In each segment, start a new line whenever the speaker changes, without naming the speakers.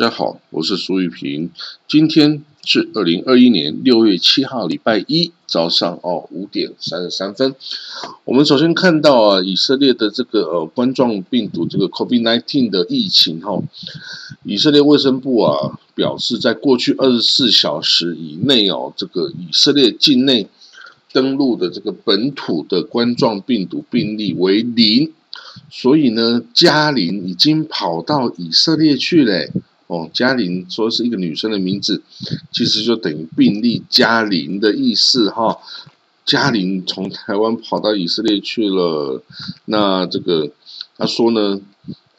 大家好，我是苏玉平。今天是二零二一年六月七号，礼拜一早上哦五点三十三分。我们首先看到啊，以色列的这个呃冠状病毒这个 COVID-19 的疫情哈，以色列卫生部啊表示，在过去二十四小时以内哦，这个以色列境内登陆的这个本土的冠状病毒病例为零，所以呢，加林已经跑到以色列去嘞。哦，嘉玲说是一个女生的名字，其实就等于病例嘉玲的意思哈。嘉玲从台湾跑到以色列去了，那这个他说呢，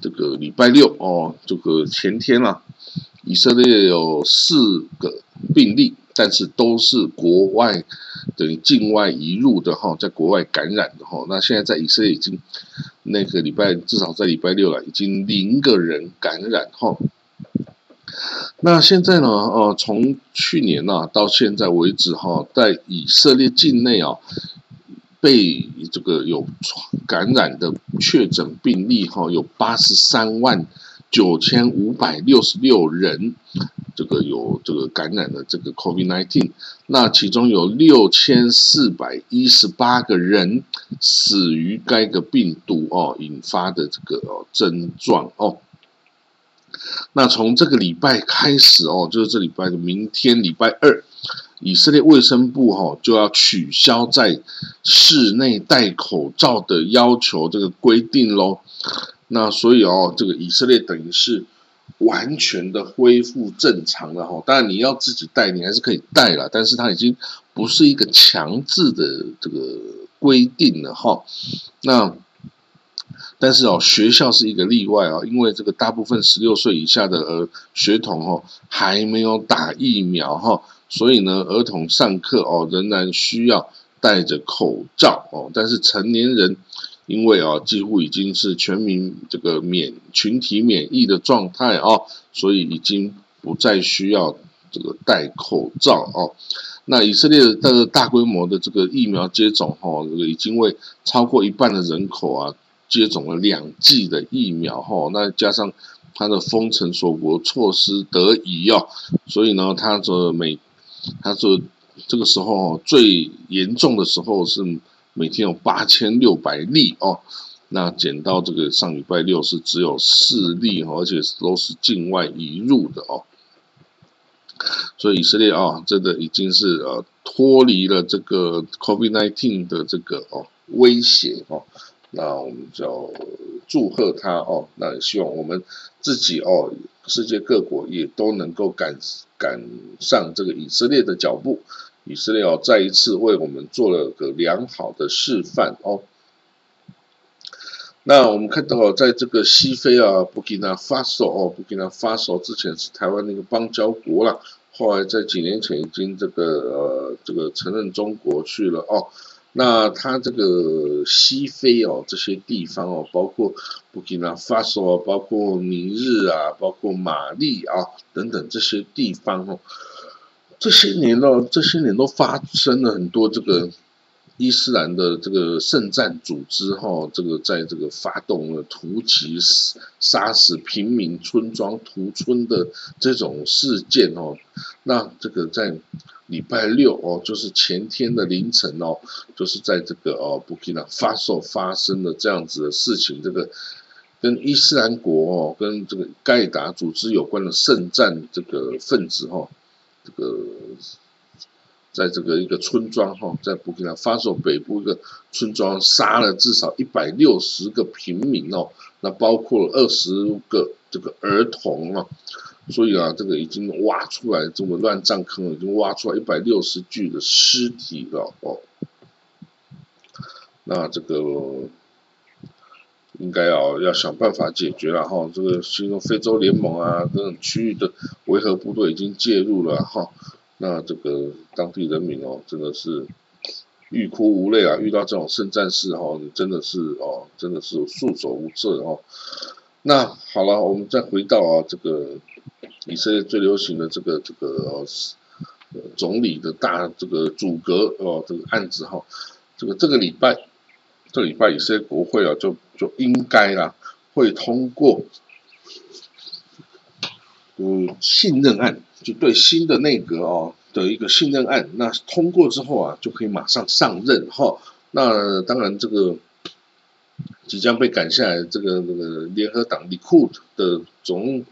这个礼拜六哦，这个前天啊，以色列有四个病例，但是都是国外等于境外移入的哈，在国外感染的哈。那现在在以色列已经那个礼拜至少在礼拜六了，已经零个人感染哈。那现在呢？呃，从去年呐到现在为止哈，在以色列境内啊，被这个有感染的确诊病例哈，有八十三万九千五百六十六人，这个有这个感染的这个 COVID-19，那其中有六千四百一十八个人死于该个病毒哦引发的这个症状哦。那从这个礼拜开始哦，就是这礼拜的明天礼拜二，以色列卫生部哈就要取消在室内戴口罩的要求这个规定喽。那所以哦，这个以色列等于是完全的恢复正常了哈。当然你要自己戴，你还是可以戴了，但是它已经不是一个强制的这个规定了哈。那。但是哦，学校是一个例外啊，因为这个大部分十六岁以下的儿学童哦还没有打疫苗哈，所以呢，儿童上课哦仍然需要戴着口罩哦。但是成年人因为哦几乎已经是全民这个免群体免疫的状态哦，所以已经不再需要这个戴口罩哦。那以色列的大规模的这个疫苗接种哈，这个已经为超过一半的人口啊。接种了两剂的疫苗哈，那加上它的封城锁国措施得以哦，所以呢，它的每它说这个时候最严重的时候是每天有八千六百例哦，那减到这个上礼拜六是只有四例，而且都是境外移入的哦，所以以色列啊，真的已经是呃脱离了这个 COVID-19 的这个哦威胁哦。那我们就祝贺他哦，那也希望我们自己哦，世界各国也都能够赶赶上这个以色列的脚步。以色列哦，再一次为我们做了个良好的示范哦。那我们看到，在这个西非啊，布基纳法索哦，布基纳法索之前是台湾那个邦交国了，后来在几年前已经这个呃这个承认中国去了哦。那它这个西非哦，这些地方哦，包括布吉纳法索，包括尼日啊，包括马利啊等等这些地方哦，这些年呢，这些年都发生了很多这个。伊斯兰的这个圣战组织哈，这个在这个发动了突袭、杀死平民村庄、屠村的这种事件哦，那这个在礼拜六哦，就是前天的凌晨哦，就是在这个哦布基纳法索发生的这样子的事情，这个跟伊斯兰国哦，跟这个盖达组织有关的圣战这个分子哈，这个。在这个一个村庄哈，在布吉纳法索北部一个村庄杀了至少一百六十个平民哦，那包括了二十个这个儿童啊，所以啊，这个已经挖出来这么乱葬坑已经挖出来一百六十具的尸体了哦。那这个应该要要想办法解决了哈，这个其中非洲联盟啊等等区域的维和部队已经介入了哈。那这个当地人民哦，真的是欲哭无泪啊！遇到这种圣战事哈，真的是哦，真的是束手无策哦。那好了，我们再回到啊，这个以色列最流行的这个这个总理的大这个阻隔哦，这个案子哈，这个这个礼拜，这礼拜以色列国会啊，就就应该啦，会通过嗯信任案，就对新的内阁哦的一个信任案，那通过之后啊，就可以马上上任哈。那当然这个即将被赶下来这个这个联合党利库的总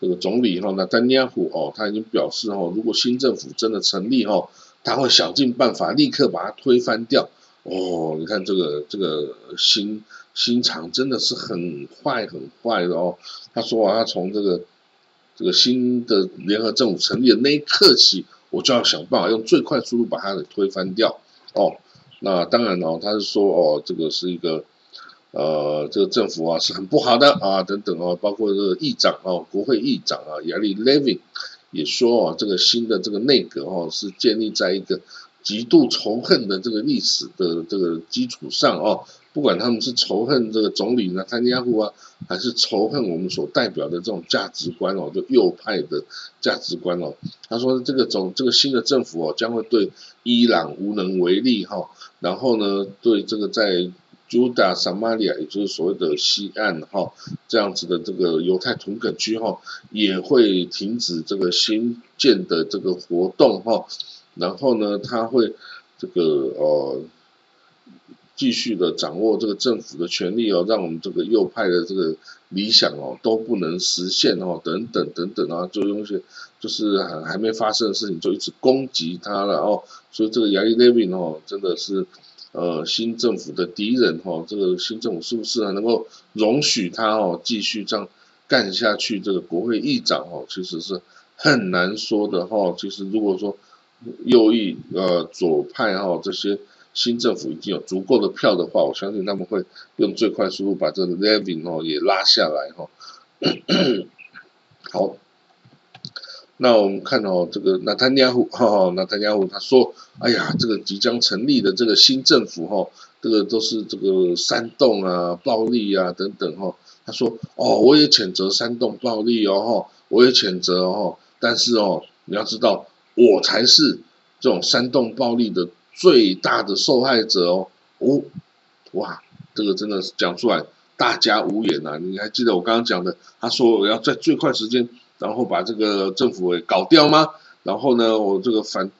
这个总理哈，那丹尼亚胡哦，他已经表示哦，如果新政府真的成立哦，他会想尽办法立刻把它推翻掉。哦，你看这个这个心心肠真的是很坏很坏的哦。他说啊，他从这个这个新的联合政府成立的那一刻起，我就要想办法用最快速度把它给推翻掉。哦，那当然哦，他是说哦，这个是一个呃，这个政府啊是很不好的啊，等等哦，包括这个议长哦，国会议长啊，亚历 Levin 也说哦，这个新的这个内阁哦是建立在一个。极度仇恨的这个历史的这个基础上哦，不管他们是仇恨这个总理呢，汤尼亚胡啊，还是仇恨我们所代表的这种价值观哦，就右派的价值观哦。他说这个总这个新的政府哦，将会对伊朗无能为力哈。然后呢，对这个在 Juda Samaria，也就是所谓的西岸哈这样子的这个犹太屯垦区哈，也会停止这个新建的这个活动哈。然后呢，他会这个呃继续的掌握这个政府的权力哦，让我们这个右派的这个理想哦都不能实现哦，等等等等啊，就用一些就是还还没发生的事情就一直攻击他了哦，所以这个亚历 Levin 哦真的是呃新政府的敌人哦，这个新政府是不是能够容许他哦继续这样干下去？这个国会议长哦其实是很难说的哈，其实如果说。右翼呃左派哈这些新政府已经有足够的票的话，我相信他们会用最快速度把这个 Levin 哦也拉下来哈。好，那我们看哦这个纳坦尼亚胡哈纳坦尼亚胡他说，哎呀这个即将成立的这个新政府哈，这个都是这个煽动啊暴力啊等等哈。他说哦我也谴责煽动暴力哦哈，我也谴责哦，但是哦你要知道。我才是这种煽动暴力的最大的受害者哦！哦，哇，这个真的是讲出来，大家无言呐！你还记得我刚刚讲的？他说我要在最快时间，然后把这个政府给搞掉吗？然后呢，我这个反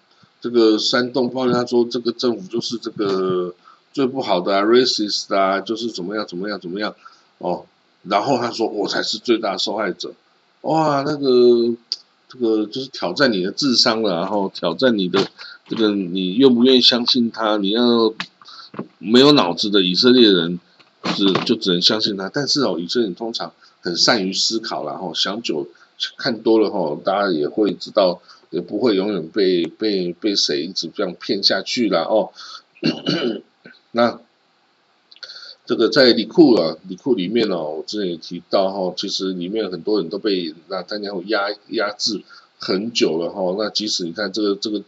这个煽动暴力，他说这个政府就是这个最不好的啊 racist 啊，就是怎么样怎么样怎么样哦。然后他说我才是最大受害者，哇，那个。这个就是挑战你的智商了，然后挑战你的这个你愿不愿意相信他？你要没有脑子的以色列人是就只能相信他。但是哦，以色列人通常很善于思考，然后想久看多了哈，大家也会知道，也不会永远被被被谁一直这样骗下去了哦。那。这个在里库啊，里库里面哦，我之前也提到哈，其实里面很多人都被那丹尼尔压压制很久了哈。那即使你看这个这个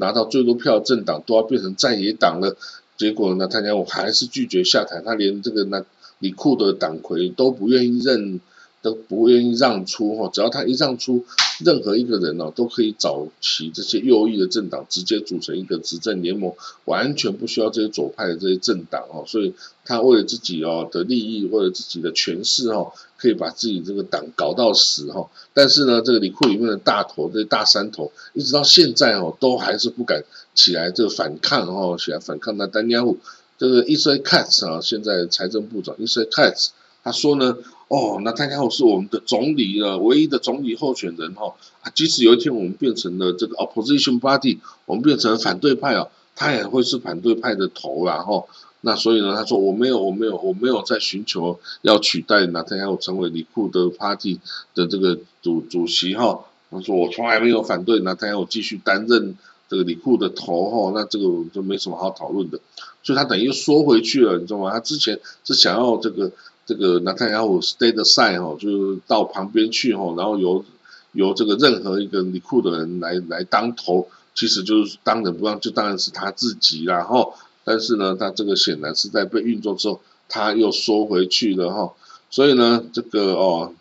拿到最多票的政党都要变成在野党了，结果呢，他讲我还是拒绝下台，他连这个那李库的党魁都不愿意认。都不愿意让出哈，只要他一让出，任何一个人哦，都可以找齐这些右翼的政党，直接组成一个执政联盟，完全不需要这些左派的这些政党哦。所以他为了自己哦的利益，为了自己的权势哦，可以把自己这个党搞到死哈。但是呢，这个里库里面的大头，这些大山头，一直到现在哦，都还是不敢起来这个反抗哦，起来反抗那丹尼尔这个伊斯卡茨啊，现在财政部长伊斯卡茨。他说呢，哦，那他刚好是我们的总理了，唯一的总理候选人哈。啊，即使有一天我们变成了这个 opposition party，我们变成了反对派哦，他也会是反对派的头啦哈。那所以呢，他说我没有，我没有，我没有在寻求要取代纳坦雅胡成为里库的 party 的这个主主席哈。他说我从来没有反对纳坦雅胡继续担任这个李库的头哈。那这个就没什么好讨论的。所以他等于又缩回去了，你知道吗？他之前是想要这个。这个纳坦雅胡 stay the side 哈，就是到旁边去哈，然后由由这个任何一个里库的人来来当头，其实就是当仁不让，就当然是他自己啦哈。但是呢，他这个显然是在被运作之后，他又缩回去了哈。所以呢，这个哦，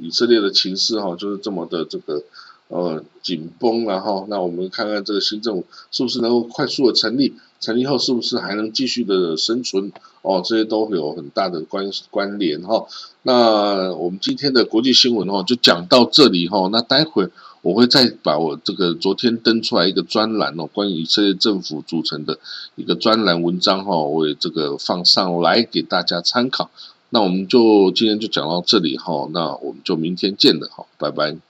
以色列的情势哈，就是这么的这个呃紧绷然后，那我们看看这个新政府是不是能够快速的成立，成立后是不是还能继续的生存？哦，这些都有很大的关关联哈。那我们今天的国际新闻哦，就讲到这里哈。那待会我会再把我这个昨天登出来一个专栏哦，关于以色列政府组成的一个专栏文章哈，我也这个放上来给大家参考。那我们就今天就讲到这里哈，那我们就明天见了哈，拜拜。